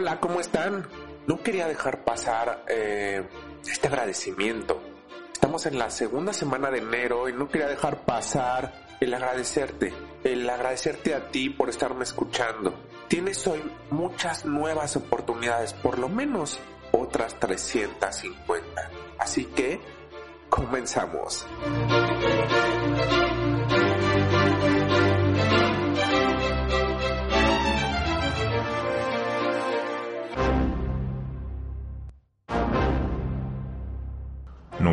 Hola, ¿cómo están? No quería dejar pasar eh, este agradecimiento. Estamos en la segunda semana de enero y no quería dejar pasar el agradecerte, el agradecerte a ti por estarme escuchando. Tienes hoy muchas nuevas oportunidades, por lo menos otras 350. Así que comenzamos.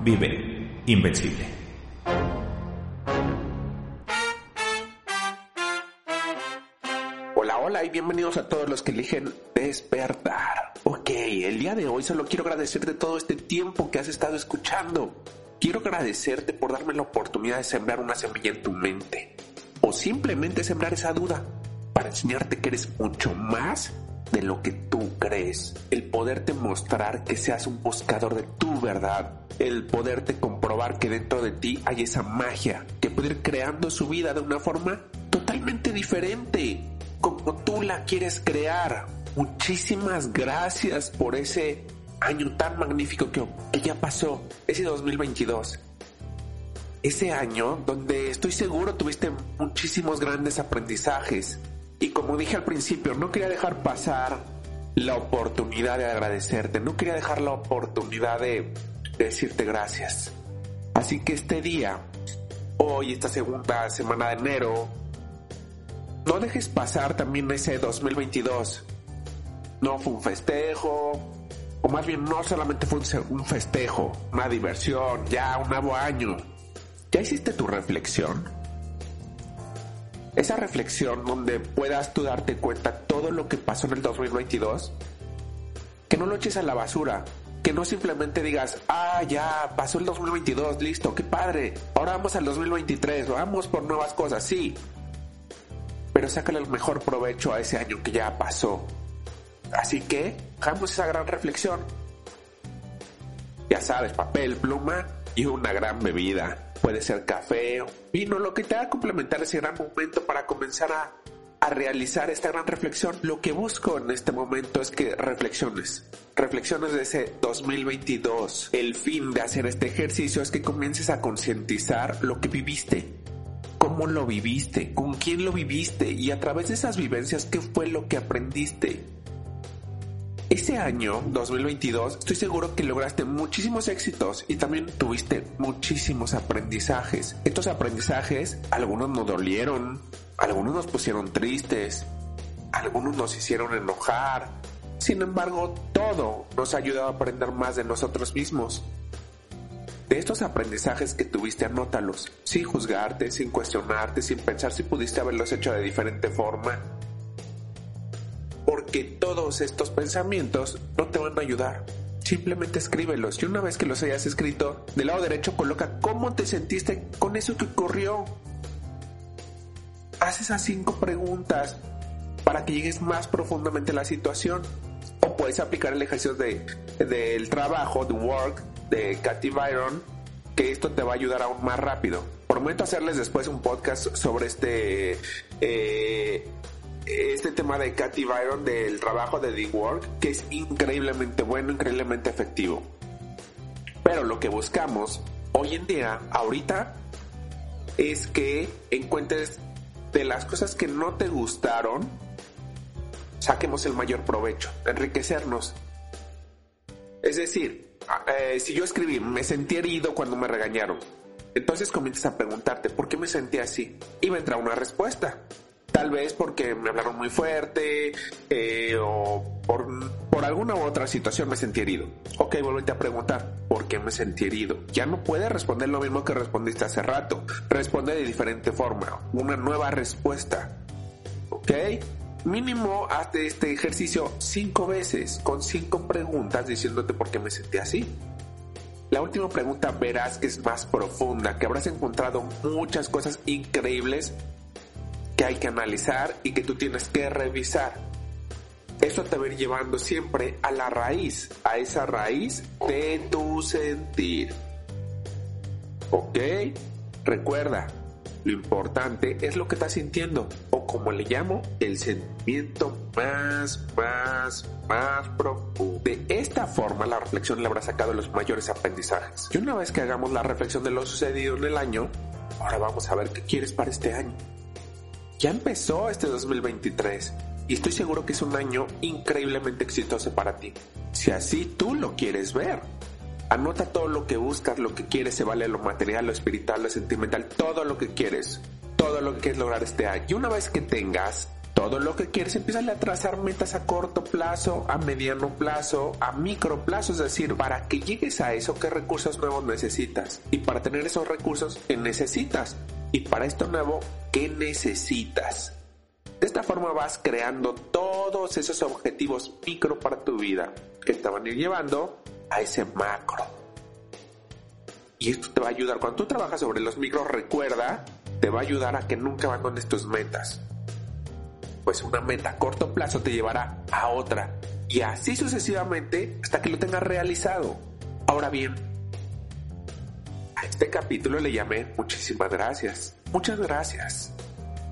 vive invencible. Hola, hola y bienvenidos a todos los que eligen despertar. Ok, el día de hoy solo quiero agradecerte todo este tiempo que has estado escuchando. Quiero agradecerte por darme la oportunidad de sembrar una semilla en tu mente. O simplemente sembrar esa duda para enseñarte que eres mucho más de lo que tú crees. El poderte mostrar que seas un buscador de tu verdad el poderte comprobar que dentro de ti hay esa magia que puede ir creando su vida de una forma totalmente diferente, como tú la quieres crear. Muchísimas gracias por ese año tan magnífico que, ya pasó, ese 2022. Ese año donde estoy seguro tuviste muchísimos grandes aprendizajes. Y como dije al principio, no quería dejar pasar la oportunidad de agradecerte, no quería dejar la oportunidad de decirte gracias. Así que este día, hoy, esta segunda semana de enero, no dejes pasar también ese 2022. No fue un festejo, o más bien no solamente fue un festejo, una diversión, ya un nuevo año. ¿Ya hiciste tu reflexión? Esa reflexión donde puedas tú darte cuenta todo lo que pasó en el 2022, que no lo eches a la basura, que no simplemente digas, ah, ya pasó el 2022, listo, qué padre, ahora vamos al 2023, vamos por nuevas cosas, sí. Pero sácale el mejor provecho a ese año que ya pasó. Así que, hagamos esa gran reflexión. Ya sabes, papel, pluma y una gran bebida. Puede ser café, vino, lo que te haga complementar ese gran momento para comenzar a a realizar esta gran reflexión, lo que busco en este momento es que reflexiones. Reflexiones de ese 2022. El fin de hacer este ejercicio es que comiences a concientizar lo que viviste. ¿Cómo lo viviste? ¿Con quién lo viviste? Y a través de esas vivencias, ¿qué fue lo que aprendiste? Ese año, 2022, estoy seguro que lograste muchísimos éxitos y también tuviste muchísimos aprendizajes. Estos aprendizajes, algunos nos dolieron, algunos nos pusieron tristes, algunos nos hicieron enojar. Sin embargo, todo nos ha ayudado a aprender más de nosotros mismos. De estos aprendizajes que tuviste, anótalos, sin juzgarte, sin cuestionarte, sin pensar si pudiste haberlos hecho de diferente forma. Porque todos estos pensamientos no te van a ayudar. Simplemente escríbelos y una vez que los hayas escrito, del lado derecho coloca cómo te sentiste con eso que ocurrió haz esas cinco preguntas para que llegues más profundamente a la situación. O puedes aplicar el ejercicio de, del trabajo, de work, de Cathy Byron, que esto te va a ayudar aún más rápido. Prometo hacerles después un podcast sobre este, eh, este tema de Cathy Byron, del trabajo de The Work, que es increíblemente bueno, increíblemente efectivo. Pero lo que buscamos hoy en día, ahorita, es que encuentres de las cosas que no te gustaron, saquemos el mayor provecho, enriquecernos. Es decir, eh, si yo escribí, me sentí herido cuando me regañaron, entonces comienzas a preguntarte, ¿por qué me sentí así? Y vendrá una respuesta. Tal vez porque me hablaron muy fuerte eh, o por, por, alguna u otra situación me sentí herido. Ok, vuelve a preguntar, ¿por qué me sentí herido? Ya no puedes responder lo mismo que respondiste hace rato. Responde de diferente forma, una nueva respuesta. ¿Ok? Mínimo hazte este ejercicio cinco veces con cinco preguntas diciéndote por qué me sentí así. La última pregunta verás que es más profunda, que habrás encontrado muchas cosas increíbles que hay que analizar y que tú tienes que revisar. Esto te va a ir llevando siempre a la raíz, a esa raíz de tu sentir. ¿Ok? Recuerda, lo importante es lo que estás sintiendo, o como le llamo, el sentimiento más, más, más profundo. De esta forma, la reflexión le habrá sacado los mayores aprendizajes. Y una vez que hagamos la reflexión de lo sucedido en el año, ahora vamos a ver qué quieres para este año. Ya empezó este 2023 y estoy seguro que es un año increíblemente exitoso para ti. Si así tú lo quieres ver. Anota todo lo que buscas, lo que quieres, se vale lo material, lo espiritual, lo sentimental, todo lo que quieres, todo lo que quieres lograr este año. Y una vez que tengas todo lo que quieres, empieza a trazar metas a corto plazo, a mediano plazo, a micro plazo, es decir, para que llegues a eso, ¿qué recursos nuevos necesitas? Y para tener esos recursos, ¿qué necesitas? Y para esto nuevo, ¿qué necesitas? De esta forma vas creando todos esos objetivos micro para tu vida que te van a ir llevando a ese macro. Y esto te va a ayudar. Cuando tú trabajas sobre los micros, recuerda, te va a ayudar a que nunca abandones tus metas. Pues una meta a corto plazo te llevará a otra. Y así sucesivamente hasta que lo tengas realizado. Ahora bien, a este capítulo le llamé muchísimas gracias. Muchas gracias.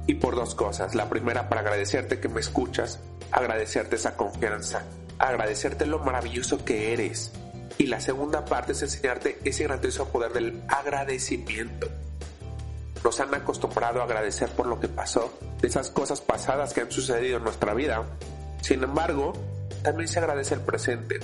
Y por dos cosas. La primera, para agradecerte que me escuchas, agradecerte esa confianza, agradecerte lo maravilloso que eres, y la segunda parte es enseñarte ese grandioso poder del agradecimiento. Nos han acostumbrado a agradecer por lo que pasó, de esas cosas pasadas que han sucedido en nuestra vida. Sin embargo, también se agradece el presente.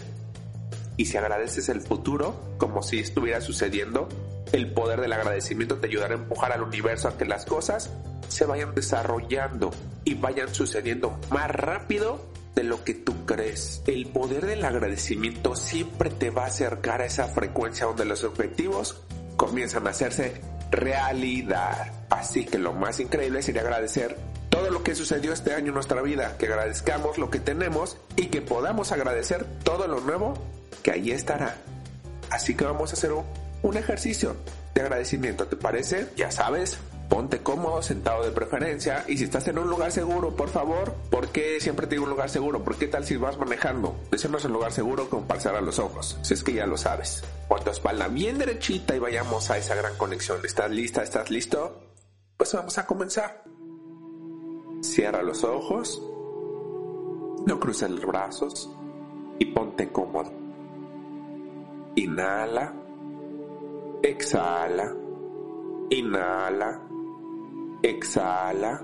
Y si agradeces el futuro, como si estuviera sucediendo, el poder del agradecimiento te ayudará a empujar al universo a que las cosas se vayan desarrollando y vayan sucediendo más rápido de lo que tú crees. El poder del agradecimiento siempre te va a acercar a esa frecuencia donde los objetivos comienzan a hacerse realidad. Así que lo más increíble sería agradecer todo lo que sucedió este año en nuestra vida, que agradezcamos lo que tenemos y que podamos agradecer todo lo nuevo que ahí estará. Así que vamos a hacer un, un ejercicio de agradecimiento, ¿te parece? Ya sabes, ponte cómodo, sentado de preferencia. Y si estás en un lugar seguro, por favor, ¿por qué siempre te digo un lugar seguro? ¿Por qué tal si vas manejando? Decimos un lugar seguro con a los ojos, si es que ya lo sabes. Pon tu espalda bien derechita y vayamos a esa gran conexión. ¿Estás lista? ¿Estás listo? Pues vamos a comenzar. Cierra los ojos, no cruces los brazos y ponte cómodo. Inhala, exhala, inhala Exhala.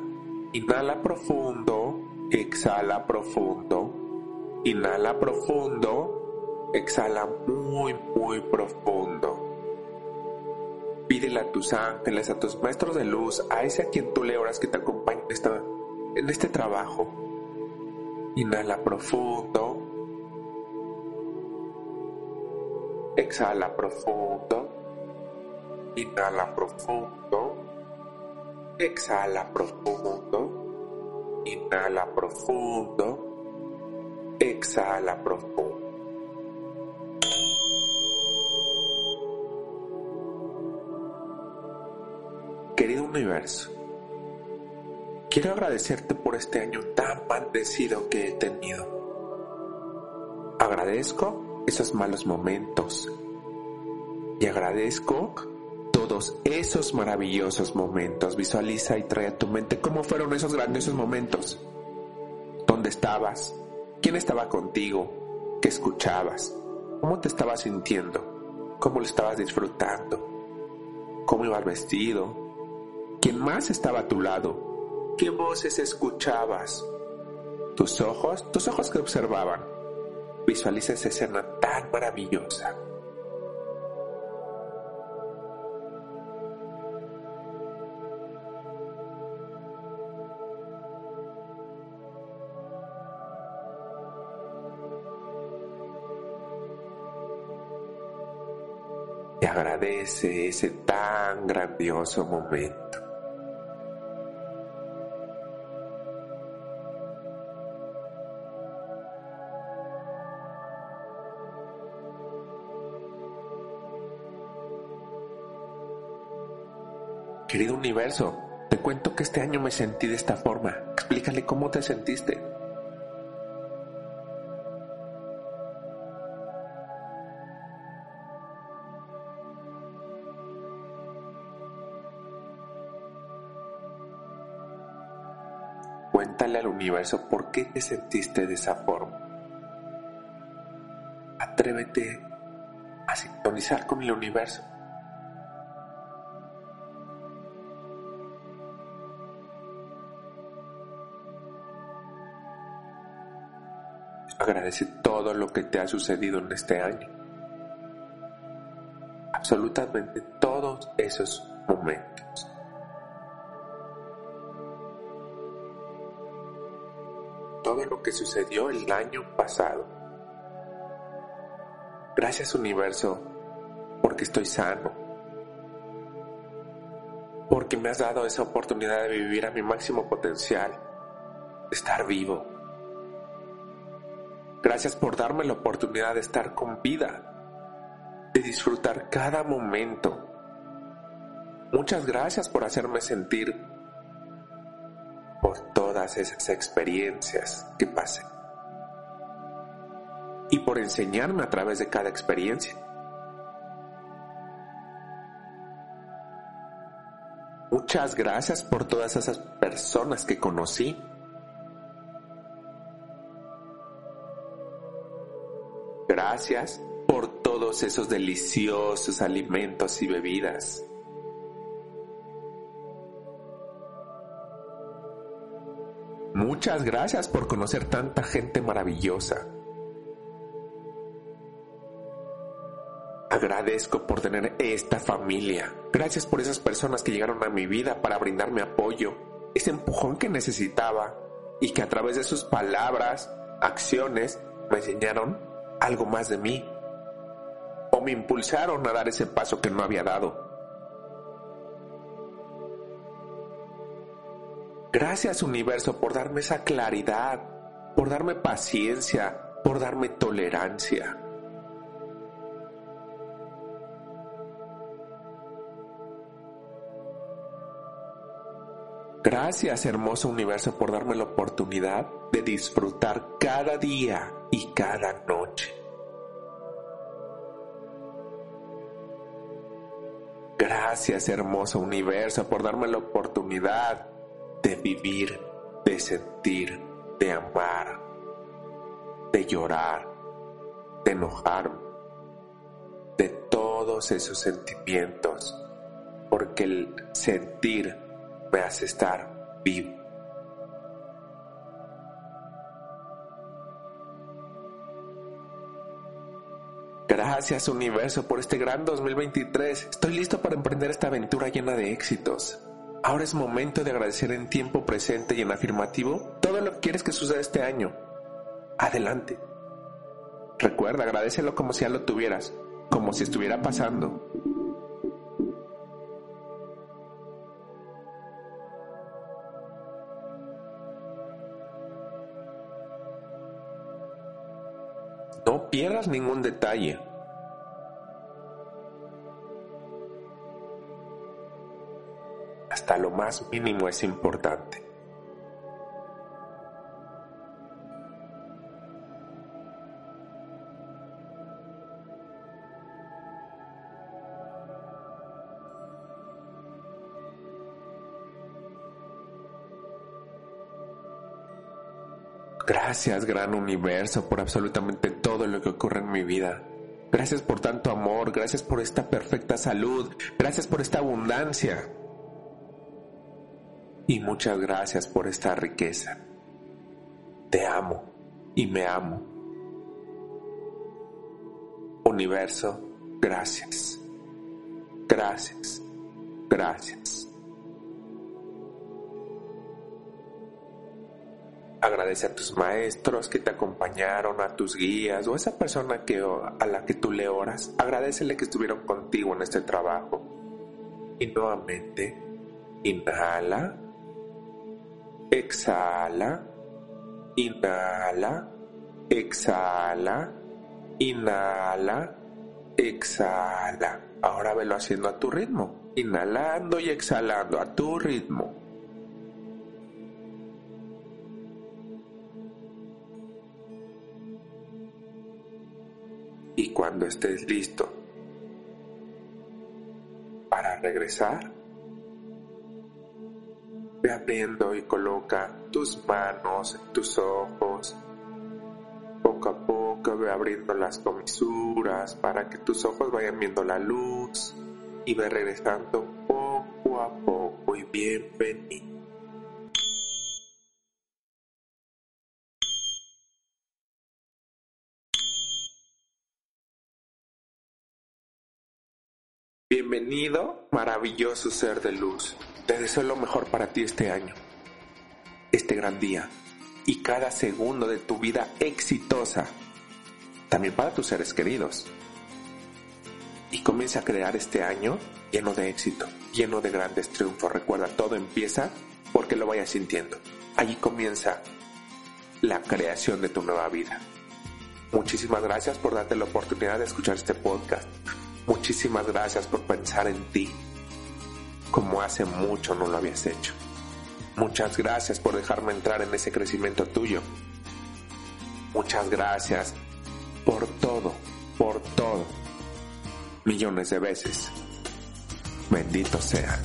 Inhala profundo. Exhala profundo. Inhala profundo. Exhala muy, muy profundo. Pídele a tus ángeles, a tus maestros de luz, a ese a quien tú le oras que te acompañe en, en este trabajo. Inhala profundo. Exhala profundo. Inhala profundo. Exhala profundo. Inhala profundo. Exhala profundo. Querido universo, quiero agradecerte por este año tan bendecido que he tenido. Agradezco esos malos momentos y agradezco todos esos maravillosos momentos. Visualiza y trae a tu mente cómo fueron esos grandiosos momentos. ¿Dónde estabas? ¿Quién estaba contigo? ¿Qué escuchabas? ¿Cómo te estabas sintiendo? ¿Cómo lo estabas disfrutando? ¿Cómo ibas vestido? ¿Quién más estaba a tu lado? ¿Qué voces escuchabas? Tus ojos, tus ojos que observaban. Visualiza esa escena tan maravillosa. agradece ese tan grandioso momento. Querido universo, te cuento que este año me sentí de esta forma. Explícale cómo te sentiste. Universo por qué te sentiste de esa forma. Atrévete a sintonizar con el universo. Agradece todo lo que te ha sucedido en este año. Absolutamente todos esos momentos. Lo que sucedió el año pasado. Gracias universo porque estoy sano. Porque me has dado esa oportunidad de vivir a mi máximo potencial. De estar vivo Gracias por darme la oportunidad de estar con vida, de disfrutar cada momento. Muchas gracias por hacerme sentir esas experiencias que pasé y por enseñarme a través de cada experiencia. Muchas gracias por todas esas personas que conocí Gracias por todos esos deliciosos alimentos y bebidas. Muchas gracias por conocer tanta gente maravillosa. Agradezco por tener esta familia. Gracias por esas personas que llegaron a mi vida para brindarme apoyo, ese empujón que necesitaba y que a través de sus palabras, acciones, me enseñaron algo más de mí o me impulsaron a dar ese paso que no había dado. Gracias universo por darme esa claridad, por darme paciencia, por darme tolerancia. Gracias hermoso universo por darme la oportunidad de disfrutar cada día y cada noche. Gracias hermoso universo por darme la oportunidad de vivir, de sentir, de amar, de llorar, de enojarme, de todos esos sentimientos, porque el sentir me hace estar vivo. Gracias universo por este gran 2023. Estoy listo para emprender esta aventura llena de éxitos. Ahora es momento de agradecer en tiempo presente y en afirmativo todo lo que quieres que suceda este año. Adelante. Recuerda, agradecelo como si ya lo tuvieras, como si estuviera pasando. No pierdas ningún detalle. Lo más mínimo es importante. Gracias, gran universo, por absolutamente todo lo que ocurre en mi vida. Gracias por tanto amor, gracias por esta perfecta salud, gracias por esta abundancia. Y muchas gracias por esta riqueza. Te amo y me amo. Universo, gracias. Gracias. Gracias. Agradece a tus maestros que te acompañaron, a tus guías o a esa persona que, a la que tú le oras. Agradecele que estuvieron contigo en este trabajo. Y nuevamente, inhala, exhala, inhala, exhala, inhala, exhala. Ahora velo haciendo a tu ritmo, inhalando y exhalando a tu ritmo. Y cuando estés listo para regresar, ve abriendo y coloca tus manos tus ojos. Poco a poco ve abriendo las comisuras para que tus ojos vayan viendo la luz y ve regresando poco a poco y bienvenido. Bienvenido, maravilloso ser de luz. Te deseo lo mejor para ti este año, este gran día y cada segundo de tu vida exitosa. También para tus seres queridos. Y comienza a crear este año lleno de éxito, lleno de grandes triunfos. Recuerda, todo empieza porque lo vayas sintiendo. Allí comienza la creación de tu nueva vida. Muchísimas gracias por darte la oportunidad de escuchar este podcast. Muchísimas gracias por pensar en ti como hace mucho no lo habías hecho. Muchas gracias por dejarme entrar en ese crecimiento tuyo. Muchas gracias por todo, por todo. Millones de veces. Bendito sea.